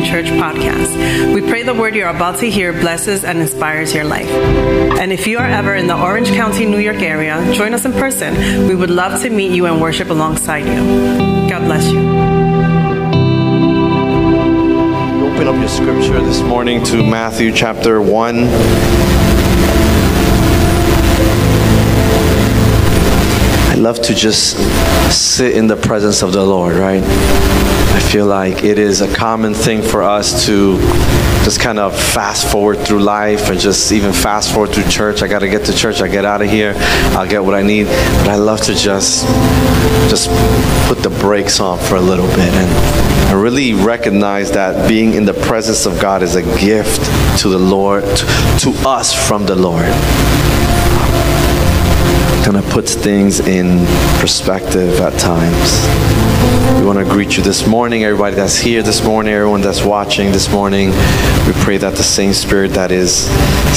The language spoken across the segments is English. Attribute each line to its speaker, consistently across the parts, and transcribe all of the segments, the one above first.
Speaker 1: Church podcast. We pray the word you're about to hear blesses and inspires your life. And if you are ever in the Orange County, New York area, join us in person. We would love to meet you and worship alongside you. God bless you.
Speaker 2: Open up your scripture this morning to Matthew chapter 1. I love to just sit in the presence of the Lord, right? I feel like it is a common thing for us to just kind of fast forward through life and just even fast forward through church. I got to get to church. I get out of here. I'll get what I need. But I love to just just put the brakes on for a little bit and I really recognize that being in the presence of God is a gift to the Lord, to, to us from the Lord kind of puts things in perspective at times. We want to greet you this morning, everybody that's here this morning, everyone that's watching this morning. We pray that the same spirit that is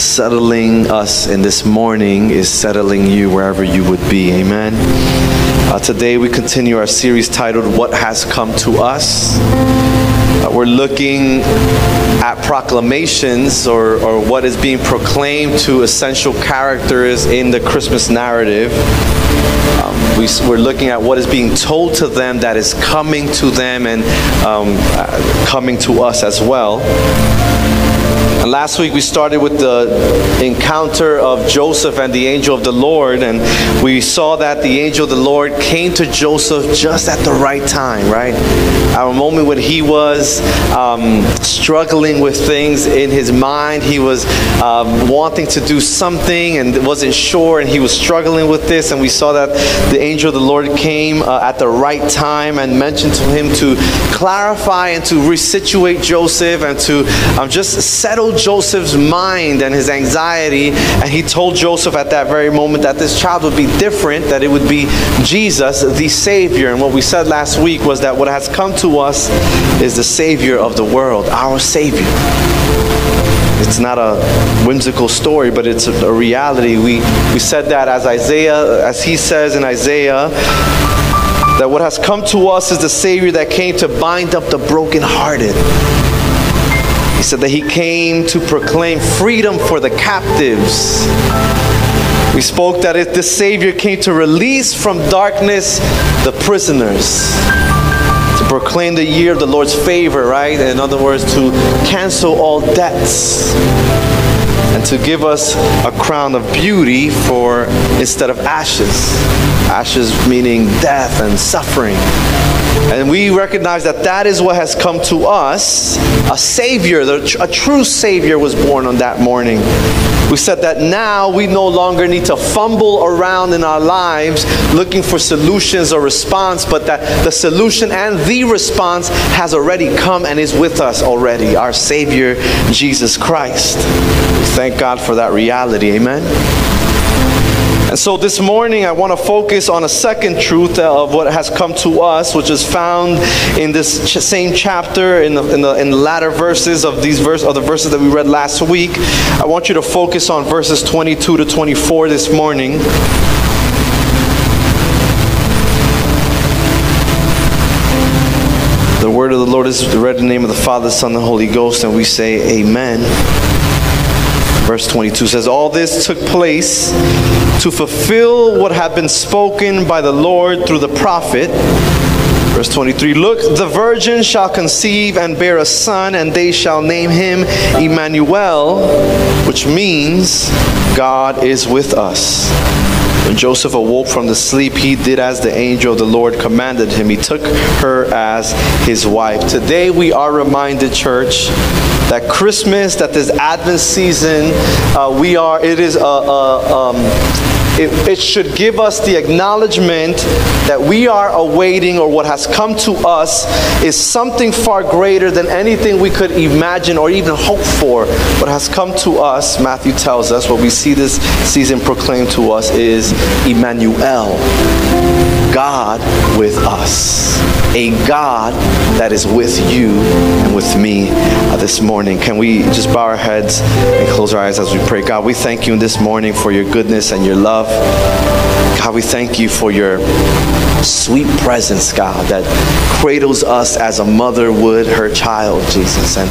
Speaker 2: settling us in this morning is settling you wherever you would be. Amen. Uh, today we continue our series titled What Has Come to Us. Uh, we're looking at proclamations or, or what is being proclaimed to essential characters in the Christmas narrative. Um, we, are looking at what is being told to them that is coming to them and um, uh, coming to us as well. And last week we started with the encounter of Joseph and the angel of the Lord, and we saw that the angel of the Lord came to Joseph just at the right time, right? At a moment when he was um, struggling with things in his mind, he was um, wanting to do something and wasn't sure, and he was struggling with this. And we saw that the angel of the Lord came uh, at the right time and mentioned to him to clarify and to resituate Joseph and to um, just settle Joseph's mind and his anxiety. And he told Joseph at that very moment that this child would be different, that it would be Jesus, the Savior. And what we said last week was that what has come to us is the Savior of the world, our Savior. It's not a whimsical story, but it's a reality. We, we said that as Isaiah, as he says in Isaiah, that what has come to us is the Savior that came to bind up the brokenhearted he said that he came to proclaim freedom for the captives. We spoke that if the Savior came to release from darkness the prisoners, to proclaim the year of the Lord's favor, right? In other words, to cancel all debts and to give us a crown of beauty for instead of ashes. Ashes meaning death and suffering. And we recognize that that is what has come to us. A Savior, a true Savior was born on that morning. We said that now we no longer need to fumble around in our lives looking for solutions or response, but that the solution and the response has already come and is with us already, our Savior, Jesus Christ. We Thank God for that reality. Amen. And so this morning I want to focus on a second truth uh, of what has come to us, which is found in this ch- same chapter in the, in the, in the latter verses of these verse of the verses that we read last week. I want you to focus on verses 22 to 24 this morning. The word of the Lord is read in the name of the Father, Son, and the Holy Ghost, and we say, Amen. Verse 22 says, All this took place to fulfill what had been spoken by the Lord through the prophet. Verse 23 Look, the virgin shall conceive and bear a son, and they shall name him Emmanuel, which means God is with us. When Joseph awoke from the sleep, he did as the angel of the Lord commanded him. He took her as his wife. Today we are reminded, church, that Christmas, that this Advent season, uh, we are, it is a, a um, it, it, should give us the acknowledgement that we are awaiting or what has come to us is something far greater than anything we could imagine or even hope for. What has come to us, Matthew tells us, what we see this season proclaimed to us is Emmanuel, God with us. A God that is with you and with me uh, this morning. Can we just bow our heads and close our eyes as we pray? God, we thank you this morning for your goodness and your love. God, God, we thank you for your sweet presence, God, that cradles us as a mother would her child, Jesus, and,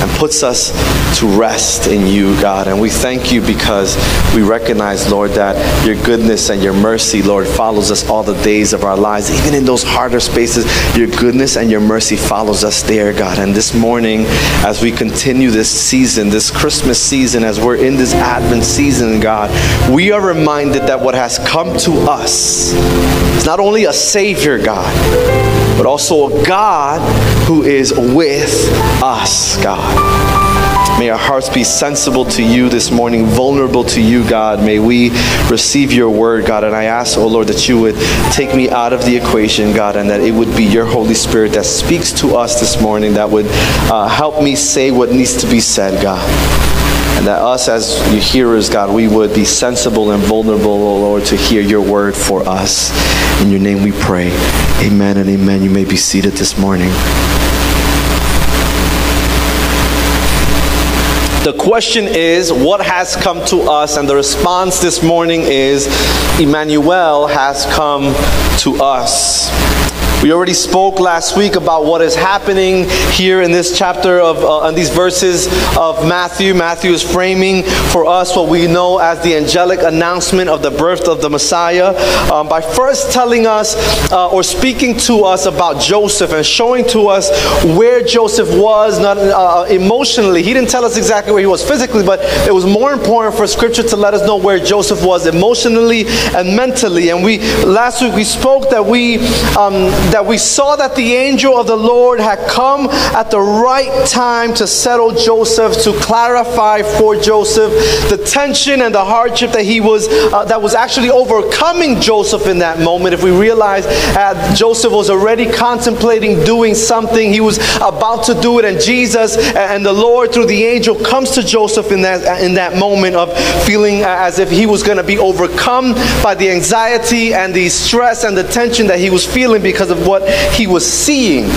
Speaker 2: and puts us to rest in you, God. And we thank you because we recognize, Lord, that your goodness and your mercy, Lord, follows us all the days of our lives. Even in those harder spaces, your goodness and your mercy follows us there, God. And this morning, as we continue this season, this Christmas season, as we're in this Advent season, God, we are reminded that what has come to us is not only a Savior, God, but also a God who is with us, God. May our hearts be sensible to you this morning, vulnerable to you, God. May we receive your word, God. And I ask, oh Lord, that you would take me out of the equation, God, and that it would be your Holy Spirit that speaks to us this morning, that would uh, help me say what needs to be said, God. And that us as your hearers, God, we would be sensible and vulnerable, oh Lord, to hear your word for us. In your name we pray. Amen and amen. You may be seated this morning. The question is, what has come to us? And the response this morning is, Emmanuel has come to us. We already spoke last week about what is happening here in this chapter of uh, these verses of Matthew. Matthew is framing for us what we know as the angelic announcement of the birth of the Messiah um, by first telling us uh, or speaking to us about Joseph and showing to us where Joseph was, not uh, emotionally. He didn't tell us exactly where he was physically, but it was more important for Scripture to let us know where Joseph was emotionally and mentally. And we last week we spoke that we um, that we saw that the angel of the Lord had come at the right time to settle Joseph, to clarify for Joseph the tension and the hardship that he was, uh, that was actually overcoming Joseph in that moment. If we realize uh, Joseph was already contemplating doing something, he was about to do it, and Jesus and the Lord through the angel comes to Joseph in that, in that moment of feeling as if he was going to be overcome by the anxiety and the stress and the tension that he was feeling because of what he was seeing.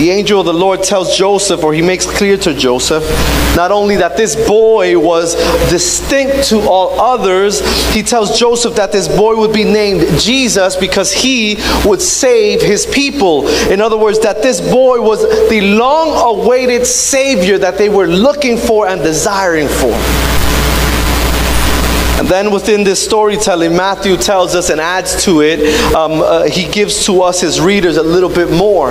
Speaker 2: The angel of the Lord tells Joseph, or he makes clear to Joseph, not only that this boy was distinct to all others, he tells Joseph that this boy would be named Jesus because he would save his people. In other words, that this boy was the long awaited Savior that they were looking for and desiring for. And then within this storytelling, Matthew tells us and adds to it, um, uh, he gives to us, his readers, a little bit more.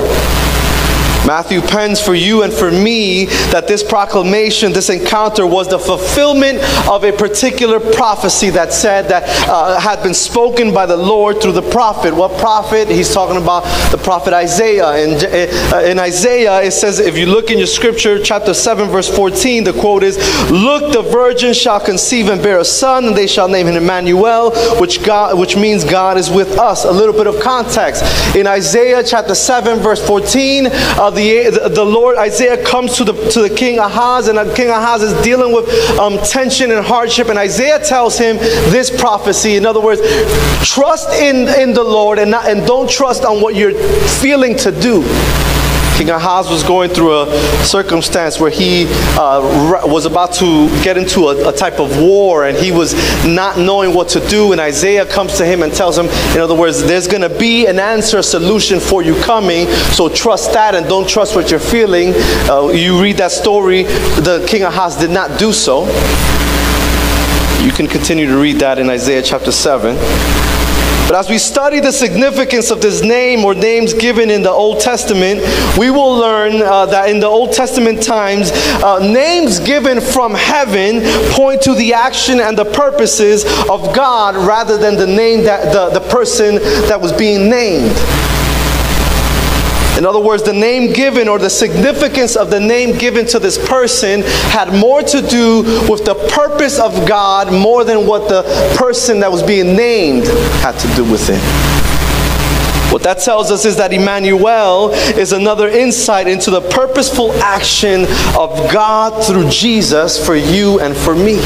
Speaker 2: Matthew pens for you and for me that this proclamation, this encounter, was the fulfillment of a particular prophecy that said that uh, had been spoken by the Lord through the prophet. What prophet? He's talking about the prophet Isaiah. In, uh, in Isaiah, it says, if you look in your scripture, chapter 7, verse 14, the quote is, Look, the virgin shall conceive and bear a son, and they shall name him Emmanuel, which, God, which means God is with us. A little bit of context. In Isaiah chapter 7, verse 14, uh, the, the Lord, Isaiah comes to the, to the king Ahaz, and King Ahaz is dealing with um, tension and hardship. And Isaiah tells him this prophecy. In other words, trust in, in the Lord and, not, and don't trust on what you're feeling to do. King Ahaz was going through a circumstance where he uh, was about to get into a, a, type of war and he was not knowing what to do. And Isaiah comes to him and tells him, in other words, there's going to be an answer, a solution for you coming. So trust that and don't trust what you're feeling. Uh, you read that story, the King Ahaz did not do so. You can continue to read that in Isaiah chapter 7. But as we study the significance of this name or names given in the Old Testament, we will learn uh, that in the Old Testament times, uh, names given from heaven point to the action and the purposes of God rather than the name that the, the person that was being named. In other words, the name given or the significance of the name given to this person had more to do with the purpose of God more than what the person that was being named had to do with it. What that tells us is that Emmanuel is another insight into the purposeful action of God through Jesus for you and for me.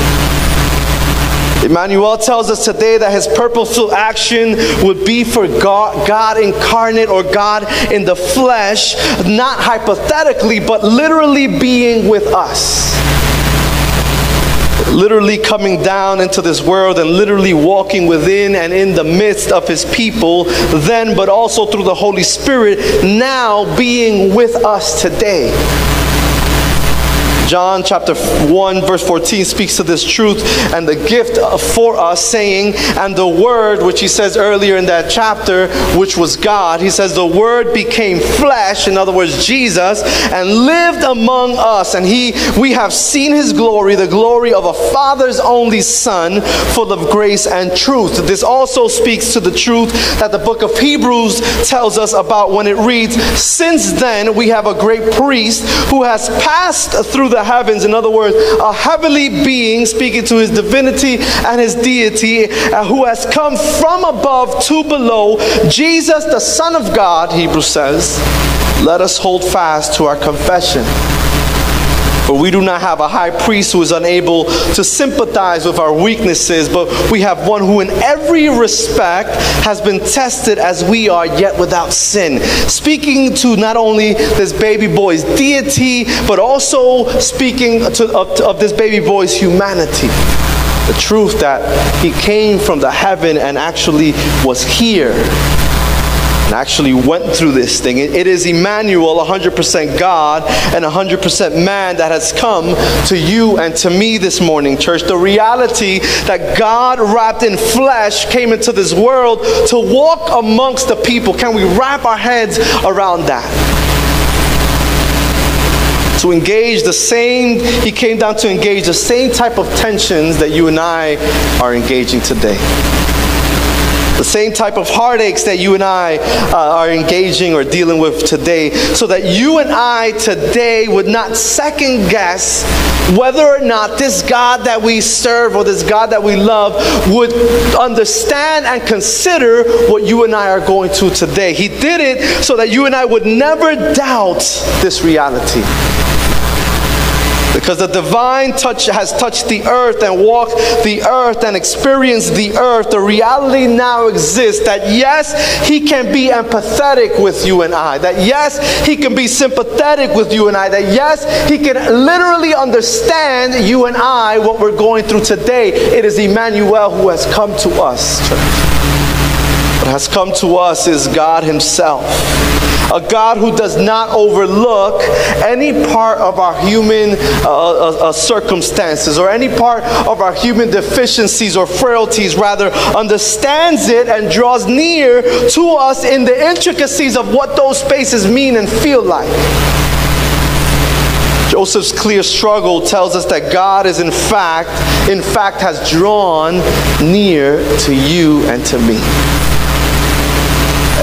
Speaker 2: Emmanuel tells us today that his purposeful action would be for God, God incarnate or God in the flesh, not hypothetically, but literally being with us. literally coming down into this world and literally walking within and in the midst of his people then, but also through the Holy Spirit now being with us today. John chapter 1 verse 14 speaks to this truth and the gift for us saying and the word which he says earlier in that chapter which was God he says the word became flesh in other words Jesus and lived among us. And he we have seen his glory the glory of a father's only son full of grace and truth. This also speaks to the truth that the book of Hebrews tells us about when it reads since then we have a great priest who has passed through the heavens. In other words, a heavenly being speaking to his divinity and his deity, uh, who has come from above to below, Jesus, the Son of God, Hebrews says. Let us hold fast to our confession. For we do not have a high priest who is unable to sympathize with our weaknesses, but we have one who, in every respect, has been tested as we are, yet without sin. Speaking to not only this baby boy's deity, but also speaking to, of, of this baby boy's humanity the truth that he came from the heaven and actually was here and actually went through this thing. It is Emmanuel, 100% God and 100% man, that has come to you and to me this morning, church. The reality that God wrapped in flesh came into this world to walk amongst the people. Can we wrap our heads around that? to engage the same, he came down to engage the same type of tensions that you and I are engaging today the same type of heartaches that you and I uh, are engaging or dealing with today, so that you and I today would not second guess whether or not this God that we serve or this God that we love would understand and consider what you and I are going through today. He did it so that you and I would never doubt this reality. Because the divine touch has touched the earth and walked the earth and experienced the earth. The reality now exists that yes, He can be empathetic with you and I. That yes, He can be sympathetic with you and I. That yes, He can literally understand you and I what we're going through today. It is Emmanuel who has come to us. What has come to us is God Himself a God who does not overlook any part of our human uh, uh, uh, circumstances or any part of our human deficiencies or frailties, rather, understands it and draws near to us in the intricacies of what those spaces mean and feel like. Joseph's clear struggle tells us that God is in fact, in fact, has drawn near to you and to me.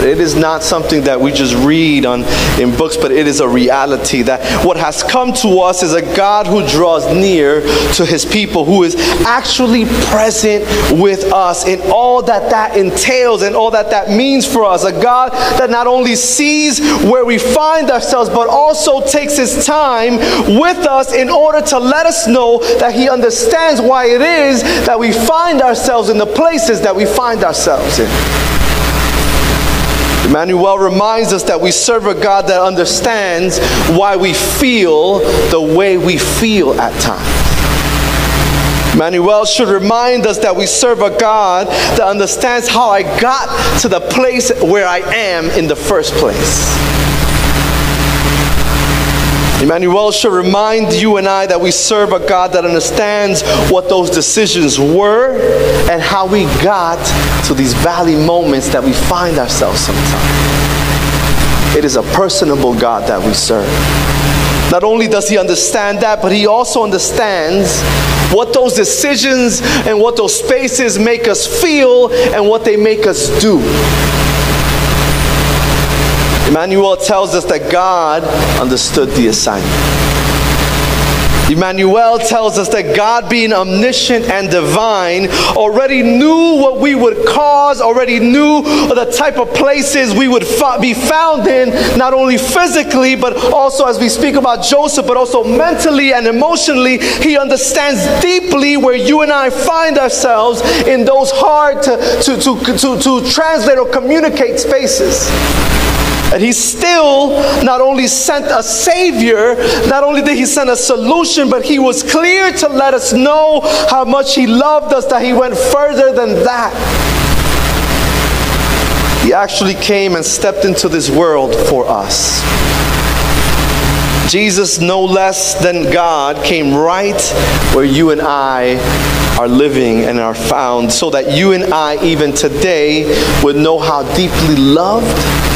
Speaker 2: It is not something that we just read on in books, but it is a reality that what has come to us is a God who draws near to his people, who is actually present with us in all that that entails and all that that means for us. A God that not only sees where we find ourselves, but also takes his time with us in order to let us know that he understands why it is that we find ourselves in the places that we find ourselves in. Emmanuel reminds us that we serve a God that understands why we feel the way we feel at times. Manuel should remind us that we serve a God that understands how I got to the place where I am in the first place. Emmanuel should remind you and I that we serve a God that understands what those decisions were and how we got to these valley moments that we find ourselves sometimes. It is a personable God that we serve. Not only does he understand that, but he also understands what those decisions and what those spaces make us feel and what they make us do. Emmanuel tells us that God understood the assignment. Emmanuel tells us that God, being omniscient and divine, already knew what we would cause, already knew the type of places we would be found in, not only physically, but also as we speak about Joseph, but also mentally and emotionally. He understands deeply where you and I find ourselves in those hard to, to, to, to, to translate or communicate spaces. And he still not only sent a savior, not only did he send a solution, but he was clear to let us know how much he loved us that he went further than that. He actually came and stepped into this world for us. Jesus, no less than God, came right where you and I are living and are found, so that you and I, even today, would know how deeply loved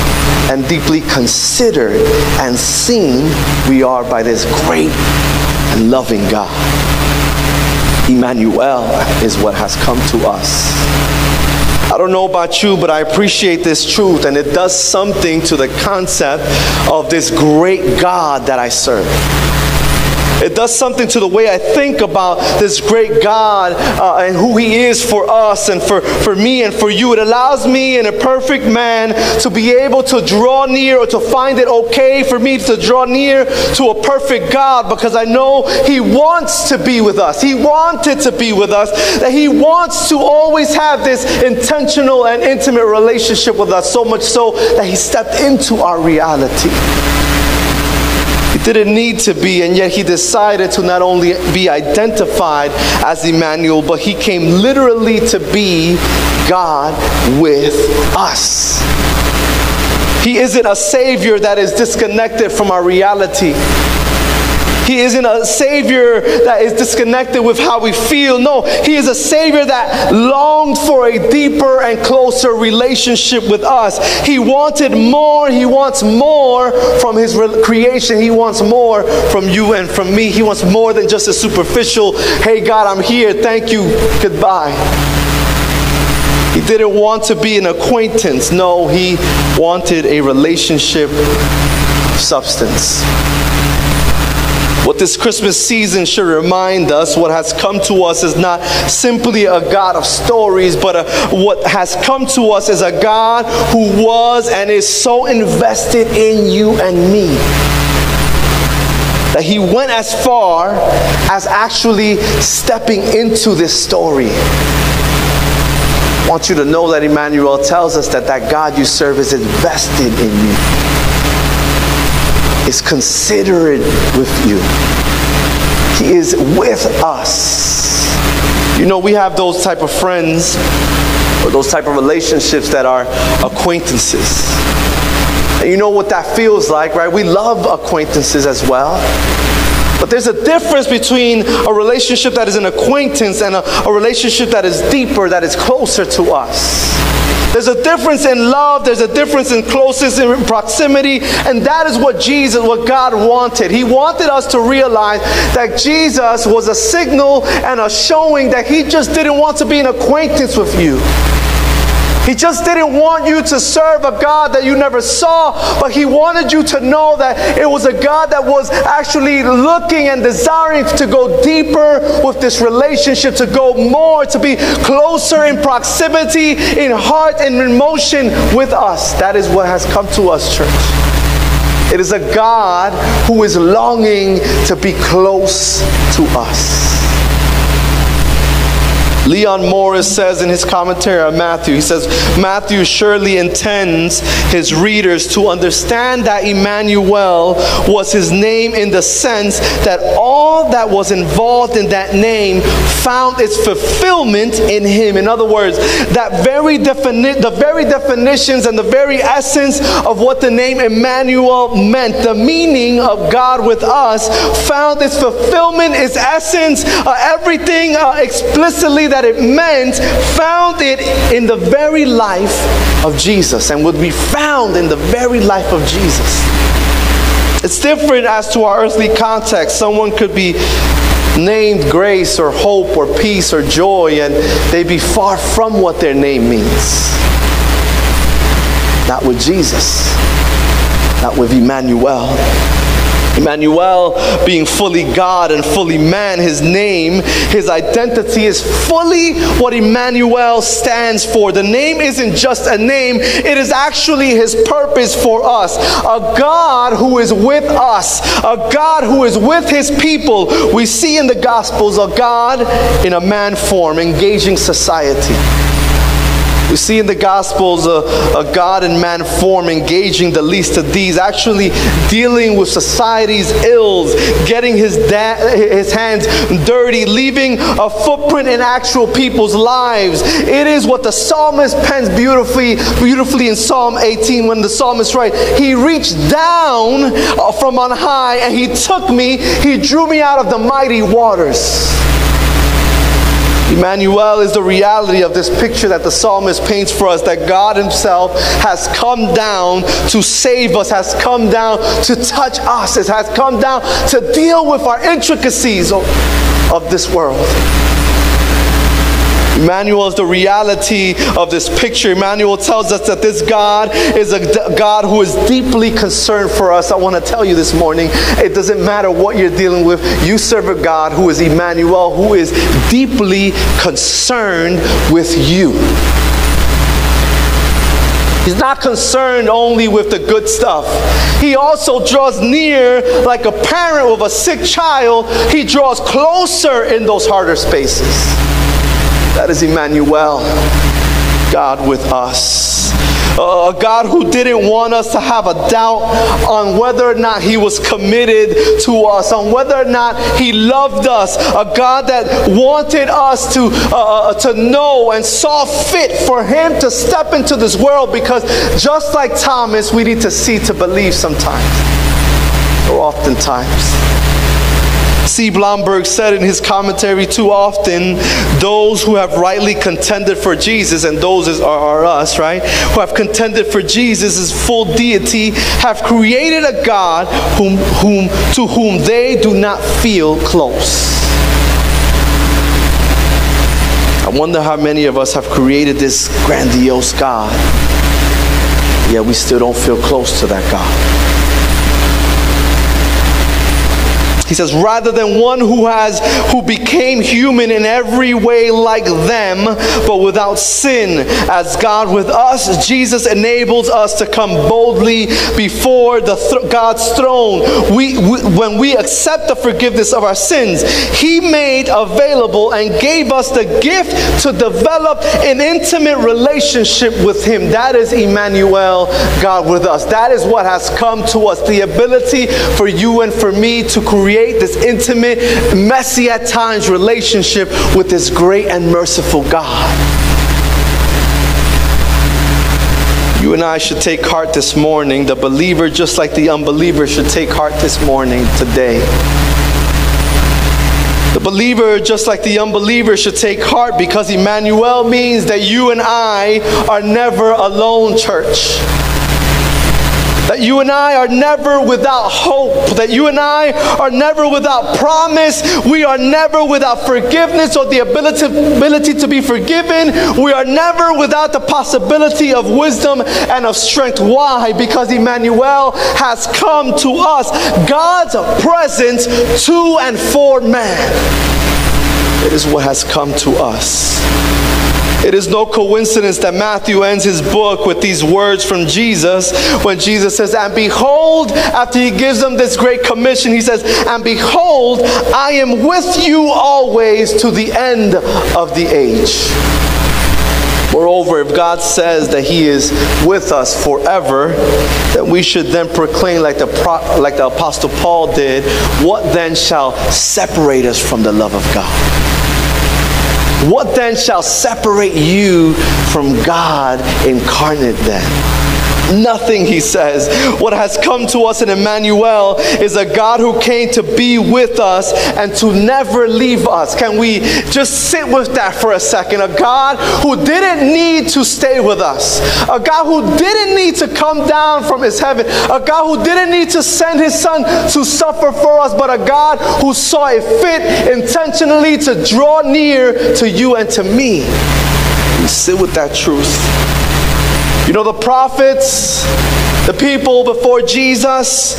Speaker 2: and deeply considered and seen we are by this great and loving God. Emmanuel is what has come to us. I don't know about you, but I appreciate this truth, and it does something to the concept of this great God that I serve. It does something to the way I think about this great God uh, and who He is for us and for, for me and for you. It allows me and a perfect man to be able to draw near or to find it okay for me to draw near to a perfect God because I know He wants to be with us. He wanted to be with us, that He wants to always have this intentional and intimate relationship with us, so much so that He stepped into our reality didn't need to be, and yet he decided to not only be identified as Emmanuel, but he came literally to be God with us. He isn't a Savior that is disconnected from our reality. He isn't a Savior that is disconnected with how we feel. No, He is a Savior that longed for a deeper and closer relationship with us. He wanted more. He wants more from His creation. He wants more from you and from me. He wants more than just a superficial, hey, God, I'm here. Thank you. Goodbye. He didn't want to be an acquaintance. No, he wanted a relationship substance. What this Christmas season should remind us, what has come to us is not simply a God of stories, but a, what has come to us is a God who was and is so invested in you and me that he went as far as actually stepping into this story. I want you to know that Emmanuel tells us that that God you serve is invested in you is considerate with you. He is with us. You know, we have those type of friends or those type of relationships that are acquaintances. And you know what that feels like, right? We love acquaintances as well. But there's a difference between a relationship that is an acquaintance and a, a relationship that is deeper, that is closer to us. There's a difference in love, there's a difference in closeness and proximity, and that is what Jesus, what God wanted. He wanted us to realize that Jesus was a signal and a showing that He just didn't want to be an acquaintance with you. He just didn't want you to serve a God that you never saw, but He wanted you to know that it was a God that was actually looking and desiring to go deeper with this relationship, to go more, to be closer in proximity, in heart, and in motion with us. That is what has come to us, church. It is a God who is longing to be close to us. Leon Morris says in his commentary on Matthew, he says, Matthew surely intends his readers to understand that Emmanuel was his name in the sense that all that was involved in that name found its fulfillment in him. In other words, that very defini- the very definitions and the very essence of what the name Emmanuel meant, the meaning of God with us, found its fulfillment, its essence, uh, everything uh, explicitly that it meant found it in the very life of Jesus and would be found in the very life of Jesus. It's different as to our earthly context. Someone could be named grace or hope or peace or joy and they'd be far from what their name means. Not with Jesus, not with Emmanuel. Emmanuel being fully God and fully man, his name, his identity is fully what Emmanuel stands for. The name isn't just a name, it is actually his purpose for us. A God who is with us, a God who is with his people. We see in the Gospels a God in a man form engaging society We see in the Gospels a, a God and man form engaging the least of these, actually dealing with society's ills, getting his, his hands dirty, leaving a footprint in actual people's lives. It is what the psalmist pens beautifully, beautifully in Psalm 18 when the psalmist writes, He reached down uh, from on high and He took me, He drew me out of the mighty waters. Emmanuel is the reality of this picture that the psalmist paints for us that God Himself has come down to save us, has come down to touch us, has come down to deal with our intricacies of, of this world. Emmanuel is the reality of this picture. Emmanuel tells us that this God is a God who is deeply concerned for us. I want to tell you this morning it doesn't matter what you're dealing with, you serve a God who is Emmanuel, who is deeply concerned with you. He's not concerned only with the good stuff. He also draws near like a parent with a sick child. He draws closer in those harder spaces. That is Emmanuel, God with us. a God who didn't want us to have a doubt on whether or not He was committed to us, on whether or not He loved us. A God that wanted us to, uh, uh, to know and saw fit for Him to step into this world because just like Thomas, we need to see to believe sometimes, or oftentimes. C. Blomberg said in his commentary too often, those who have rightly contended for Jesus, and those are, are us, right? Who have contended for Jesus' full deity, have created a God whom, whom, to whom they do not feel close. I wonder how many of us have created this grandiose God, yet we still don't feel close to that God. He says, rather than one who has who became human in every way like them, but without sin, as God with us, Jesus enables us to come boldly before the th- God's throne. We, we, when we accept the forgiveness of our sins, He made available and gave us the gift to develop an intimate relationship with Him. That is Emmanuel, God with us. That is what has come to us. The ability for you and for me to create create this intimate, messy at times relationship with this great and merciful God. You and I should take heart this morning. The believer, just like the unbeliever, should take heart this morning, today. The believer, just like the unbeliever, should take heart because Emmanuel means that you and I are never alone, church. That you and I are never without hope. That you and I are never without promise. We are never without forgiveness or the ability, ability to be forgiven. We are never without the possibility of wisdom and of strength. Why? Because Emmanuel has come to us. God's presence to and for man. It is what has come to us. It is no coincidence that Matthew ends his book with these words from Jesus when Jesus says, And behold, after he gives them this great commission, he says, And behold, I am with you always to the end of the age. Moreover, if God says that He is with us forever, then we should then proclaim, like the, like the Apostle Paul did, what then shall separate us from the love of God? What then shall separate you from God incarnate then? Nothing, he says. What has come to us in Emmanuel is a God who came to be with us and to never leave us. Can we just sit with that for a second? A God who didn't need to stay with us, a God who didn't need to come down from his heaven, a God who didn't need to send his son to suffer for us, but a God who saw it fit intentionally to draw near to you and to me. Sit with that truth. You know, the prophets, the people before Jesus,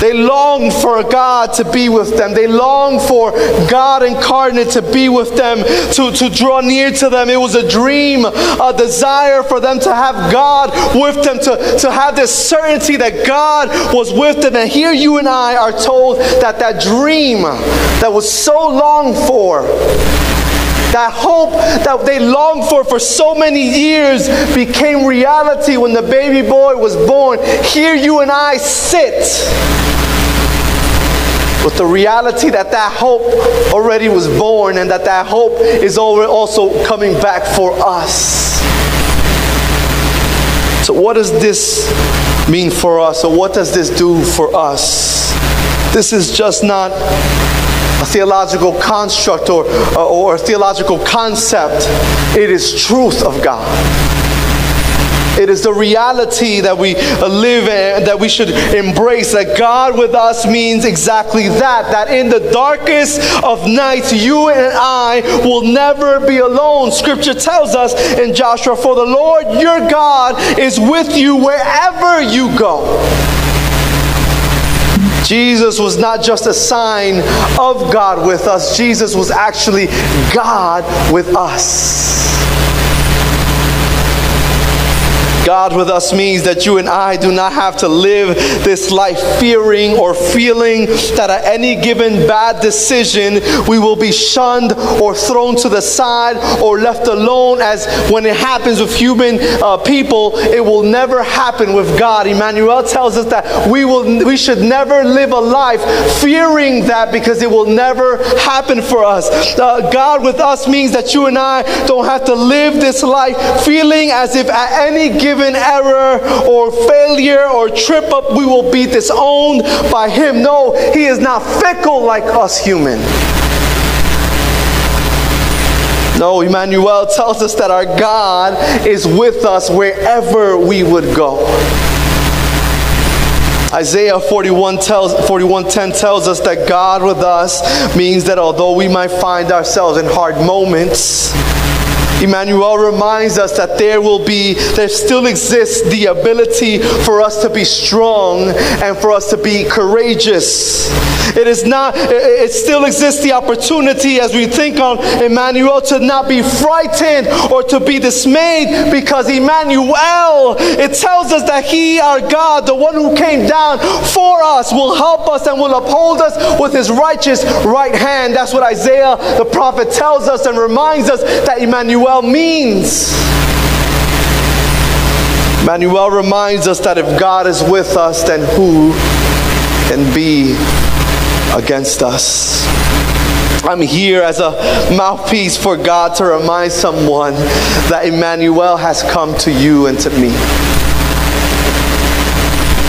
Speaker 2: they longed for God to be with them. They longed for God incarnate to be with them, to, to draw near to them. It was a dream, a desire for them to have God with them, to, to have this certainty that God was with them. And here you and I are told that that dream that was so longed for that hope that they longed for for so many years became reality when the baby boy was born. Here you and I sit with the reality that that hope already was born and that that hope is also coming back for us. So, what does this mean for us, or what does this do for us? This is just not a theological construct or, uh, or a theological concept, it is truth of God. It is the reality that we live in, that we should embrace. That God with us means exactly that. That in the darkest of nights, you and I will never be alone. Scripture tells us in Joshua, For the Lord your God is with you wherever you go. Jesus was not just a sign of God with us, Jesus was actually God with us. God with us means that you and I do not have to live this life fearing or feeling that at any given bad decision we will be shunned or thrown to the side or left alone as when it happens with human uh, people it will never happen with God. Emmanuel tells us that we will we should never live a life fearing that because it will never happen for us. Uh, God with us means that you and I don't have to live this life feeling as if at any given given error or failure or trip up, we will be disowned by Him. No, He is not fickle like us human. No, Emmanuel tells us that our God is with us wherever we would go. Isaiah 41 tells 41:10 tells us that God with us means that although we might find ourselves in hard moments, Emmanuel reminds us that there will be, there still exists the ability for us to be strong and for us to be courageous. It is not, it still exists the opportunity as we think on Emmanuel to not be frightened or to be dismayed because Emmanuel, it tells us that He, our God, the one who came down for us, will help us and will uphold us with His righteous right hand. That's what Isaiah the prophet tells us and reminds us that Emmanuel means. Emmanuel reminds us that if God is with us, then who can be against us. I'm here as a mouthpiece for God to remind someone that Emmanuel has come to you and to me.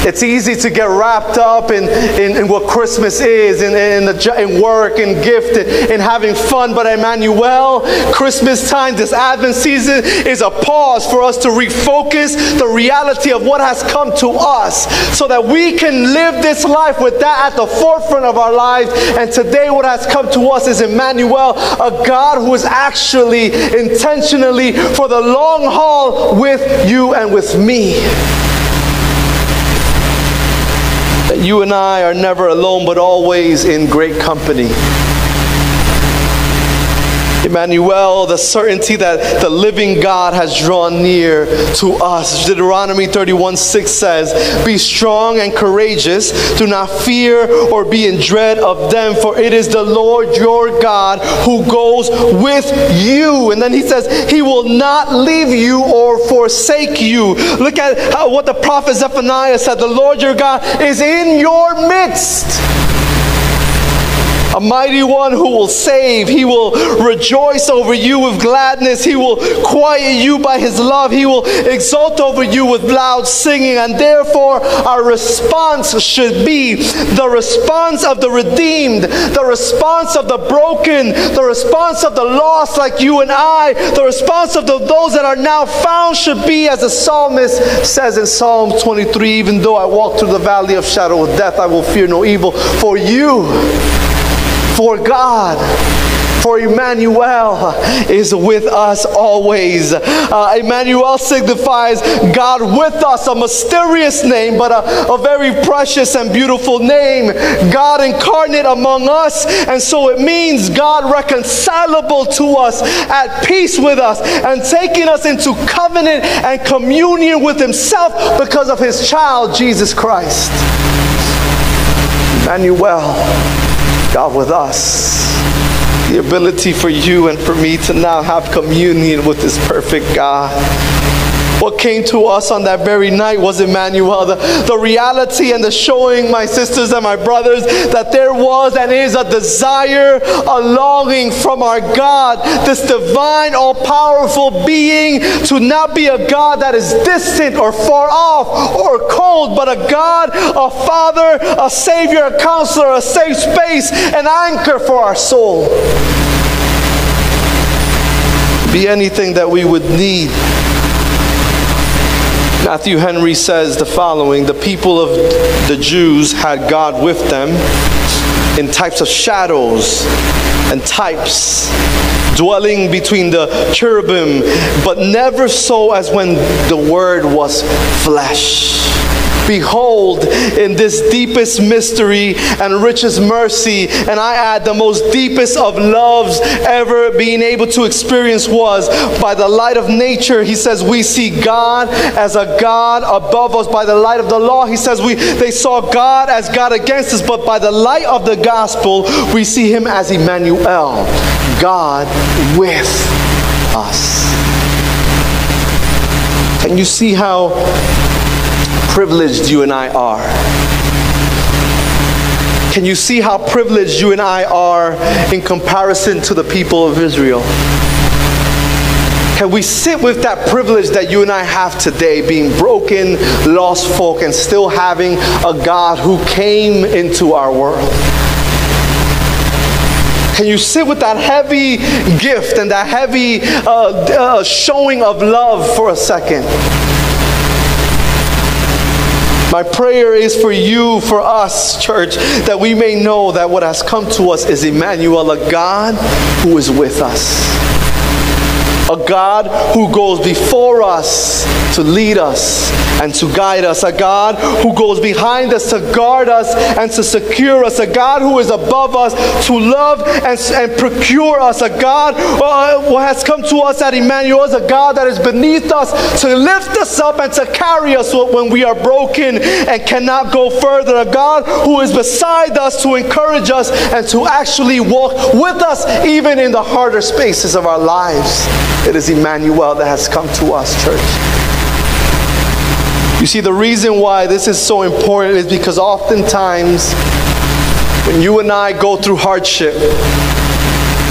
Speaker 2: It's easy to get wrapped up in, in, in what Christmas is, in, in, the, in work and gift and, having fun. But Emmanuel, Christmas time, this Advent season is a pause for us to refocus the reality of what has come to us so that we can live this life with that at the forefront of our lives. And today, what has come to us is Emmanuel, a God who is actually intentionally for the long haul with you and with me you and I are never alone, but always in great company. Emmanuel, the certainty that the living God has drawn near to us. Deuteronomy 31 6 says, Be strong and courageous, do not fear or be in dread of them, for it is the Lord your God who goes with you. And then he says, He will not leave you or forsake you. Look at how, what the prophet Zephaniah said the Lord your God is in your midst a mighty one who will save. He will rejoice over you with gladness. He will quiet you by his love. He will exult over you with loud singing. And therefore, our response should be the response of the redeemed, the response of the broken, the response of the lost, like you and I, the response of the, those that are now found should be, as the psalmist says in Psalm 23 even though I walk through the valley of shadow of death, I will fear no evil, for you for God for Emmanuel is with us always. Uh, Emmanuel signifies God with us, a mysterious name, but a, a very precious and beautiful name. God incarnate among us, and so it means God reconcilable to us, at peace with us, and taking us into covenant and communion with Himself because of His child, Jesus Christ. Emmanuel. God with us. the ability for you and for me to now have communion with this perfect God. What came to us on that very night was Emmanuel, the, the reality and the showing, my sisters and my brothers, that there was and is a desire, a longing from our God, this divine, all powerful being, to not be a God that is distant or far off or cold, but a God, a Father, a Savior, a counselor, a safe space, an anchor for our soul. Be anything that we would need Matthew Henry says the following The people of the Jews had God with them in types of shadows and types, dwelling between the cherubim, but never so as when the Word was flesh. Behold, in this deepest mystery and richest mercy, and I add the most deepest of loves ever being able to experience was by the light of nature. He says, We see God as a God above us. By the light of the law, he says, we, They saw God as God against us, but by the light of the gospel, we see him as Emmanuel, God with us. Can you see how privileged you and I are. Can you see how privileged you and I are in comparison to the people of Israel? Can we sit with that privilege that you and I have today, being broken, lost folk, and still having a God who came into our world? Can you sit with that heavy gift and that heavy uh, uh, showing of love for a second? My prayer is for you, for us, church, that we may know that what has come to us is Emmanuel, a God who is with us a God who goes before us to lead us and to guide us, a God who goes behind us to guard us and to secure us, a God who is above us to love and, and procure us, a God uh, who has come to us at Emmanuel, a God that is beneath us to lift us up and to carry us when we are broken and cannot go further, a God who is beside us to encourage us and to actually walk with us even in the harder spaces of our lives. It is Emmanuel that has come to us, church. You see, the reason why this is so important is because oftentimes when you and I go through hardship,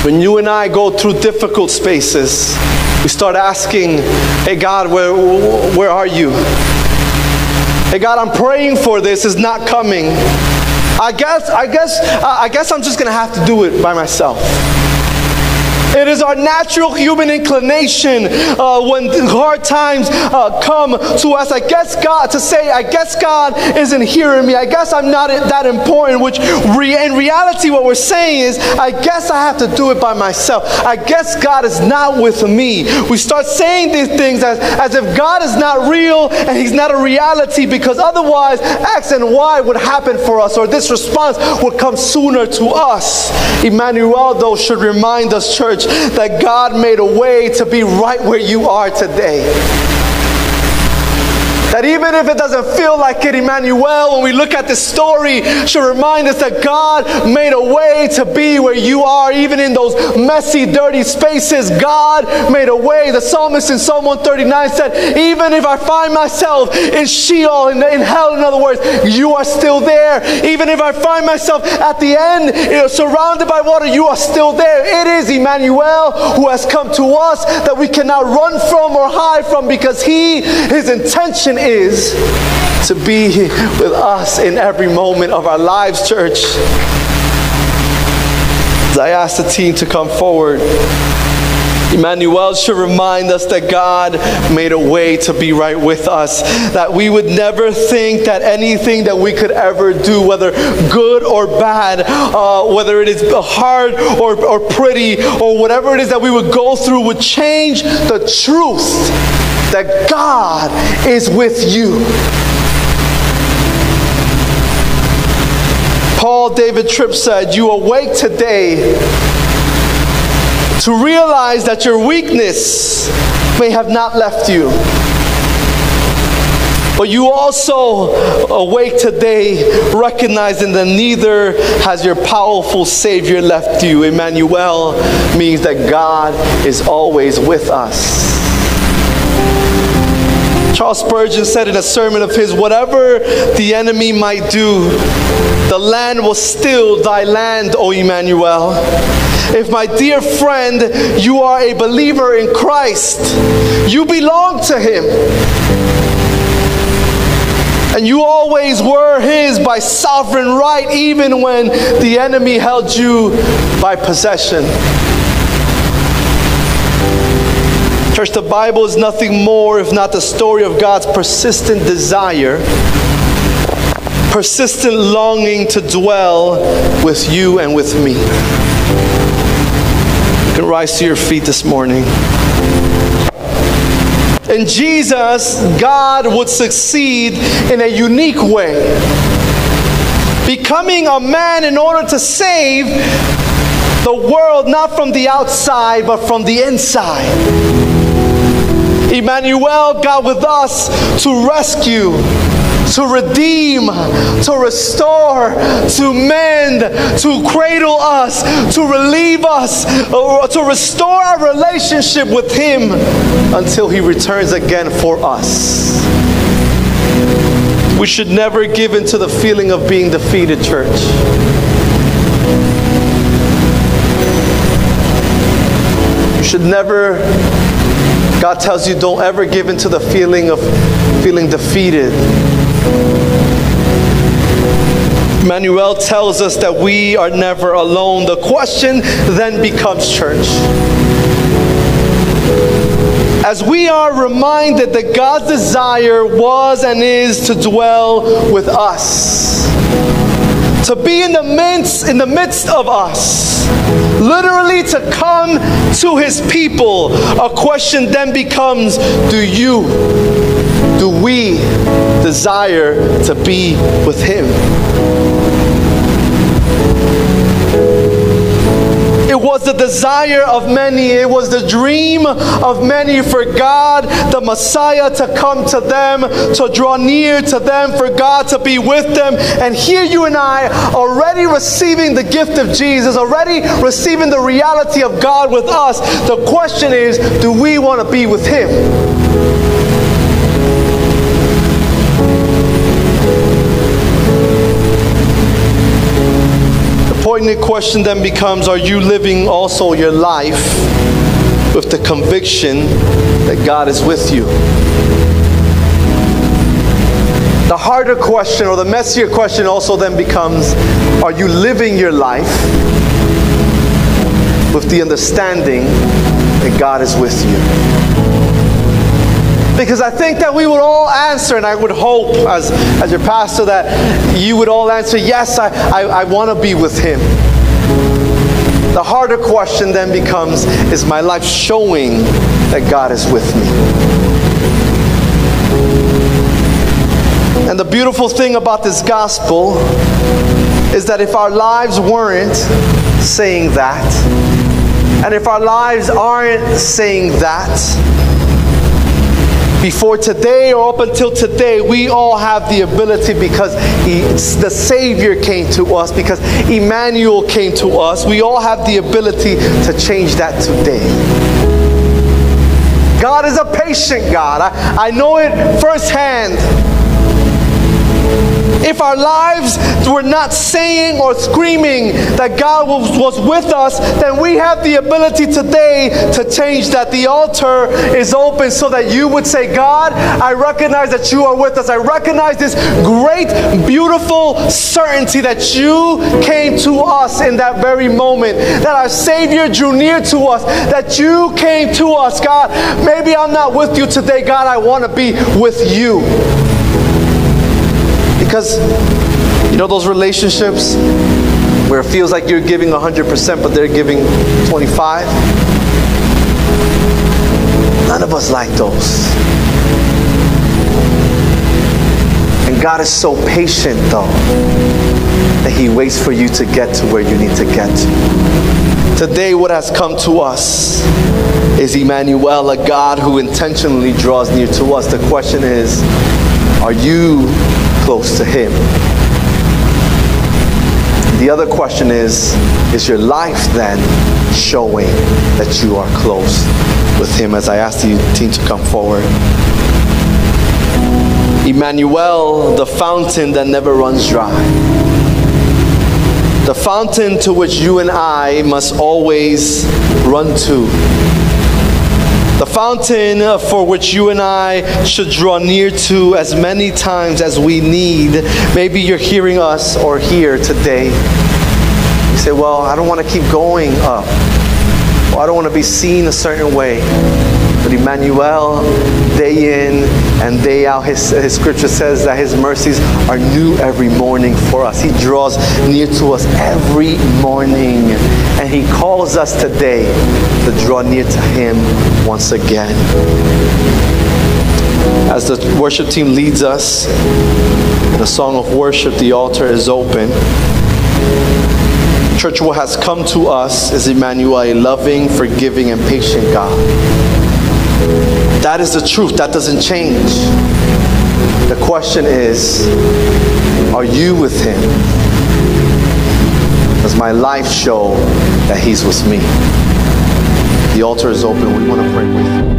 Speaker 2: when you and I go through difficult spaces, we start asking, hey God, where, where are you? Hey God, I'm praying for this, it's not coming. I guess, I guess, I guess I'm just gonna have to do it by myself. It is our natural human inclination uh, when hard times uh, come to us. I guess God, to say, I guess God isn't hearing me. I guess I'm not that important, which re in reality, what we're saying is, I guess I have to do it by myself. I guess God is not with me. We start saying these things as, as if God is not real and He's not a reality because otherwise X and Y would happen for us or this response would come sooner to us. Emmanuel, though, should remind us, church church, that God made a way to be right where you are today. That even if it doesn't feel like it, Emmanuel, when we look at this story, should remind us that God made a way to be where you are, even in those messy, dirty spaces. God made a way. The psalmist in Psalm 139 said, Even if I find myself in Sheol, in, in hell, in other words, you are still there. Even if I find myself at the end, you know, surrounded by water, you are still there. It is Emmanuel who has come to us that we cannot run from or hide from because he, his intention is to be with us in every moment of our lives, church. As I ask the team to come forward, Emmanuel should remind us that God made a way to be right with us. That we would never think that anything that we could ever do, whether good or bad, uh, whether it is hard or, or pretty, or whatever it is that we would go through, would change the truth that God is with you. Paul David Tripp said, You awake today to realize that your weakness may have not left you. But you also awake today recognizing that neither has your powerful Savior left you. Emmanuel means that God is always with us. Charles Spurgeon said in a sermon of his, Whatever the enemy might do, the land was still thy land, O Emmanuel. If, my dear friend, you are a believer in Christ, you belong to him. And you always were his by sovereign right, even when the enemy held you by possession. Church, the Bible is nothing more if not the story of God's persistent desire, persistent longing to dwell with you and with me. You can rise to your feet this morning. In Jesus, God would succeed in a unique way. Becoming a man in order to save the world not from the outside but from the inside. Emmanuel, God with us to rescue, to redeem, to restore, to mend, to cradle us, to relieve us, to restore our relationship with Him until He returns again for us. We should never give in to the feeling of being defeated, church. You should never God tells you don't ever give into the feeling of feeling defeated. Emmanuel tells us that we are never alone. The question then becomes church. As we are reminded that God's desire was and is to dwell with us, to be in the midst, in the midst of us, literally to come to his people, a question then becomes do you, do we desire to be with him? Was the desire of many, it was the dream of many for God, the Messiah, to come to them, to draw near to them, for God to be with them. And here you and I, already receiving the gift of Jesus, already receiving the reality of God with us, the question is do we want to be with Him? Poignant question then becomes Are you living also your life with the conviction that God is with you? The harder question or the messier question also then becomes Are you living your life with the understanding that God is with you? Because I think that we would all answer, and I would hope as, as your pastor that you would all answer, yes, I, I, I want to be with him. The harder question then becomes, is my life showing that God is with me? And the beautiful thing about this gospel is that if our lives weren't saying that, and if our lives aren't saying that, before today or up until today, we all have the ability because he, the Savior came to us, because Emmanuel came to us. We all have the ability to change that today. God is a patient God. I, I know it firsthand. If our lives were not saying or screaming that God was, was with us, then we have the ability today to change that. The altar is open so that you would say, God, I recognize that you are with us. I recognize this great, beautiful certainty that you came to us in that very moment, that our Savior drew near to us, that you came to us, God. Maybe I'm not with you today, God. I want to be with you. Because, you know, those relationships where it feels like you're giving 100%, but they're giving 25? None of us like those. And God is so patient, though, that He waits for you to get to where you need to get to. Today, what has come to us is Emmanuel, a God who intentionally draws near to us. The question is, are you close to Him? The other question is, is your life then showing that you are close with Him? As I ask the team to come forward. Emmanuel, the fountain that never runs dry. The fountain to which you and I must always run to. The fountain uh, for which you and I should draw near to as many times as we need. Maybe you're hearing us or here today. You say, Well, I don't want to keep going up. Well, I don't want to be seen a certain way. But Emmanuel, day in and day out, his, his scripture says that his mercies are new every morning for us. He draws near to us every morning. And he calls us today to draw near to him once again. As the worship team leads us in a song of worship, the altar is open. Church, what has come to us is Emmanuel, a loving, forgiving, and patient God. That is the truth. That doesn't change. The question is, are you with him? Does my life show that he's with me? The altar is open. We want to pray with you.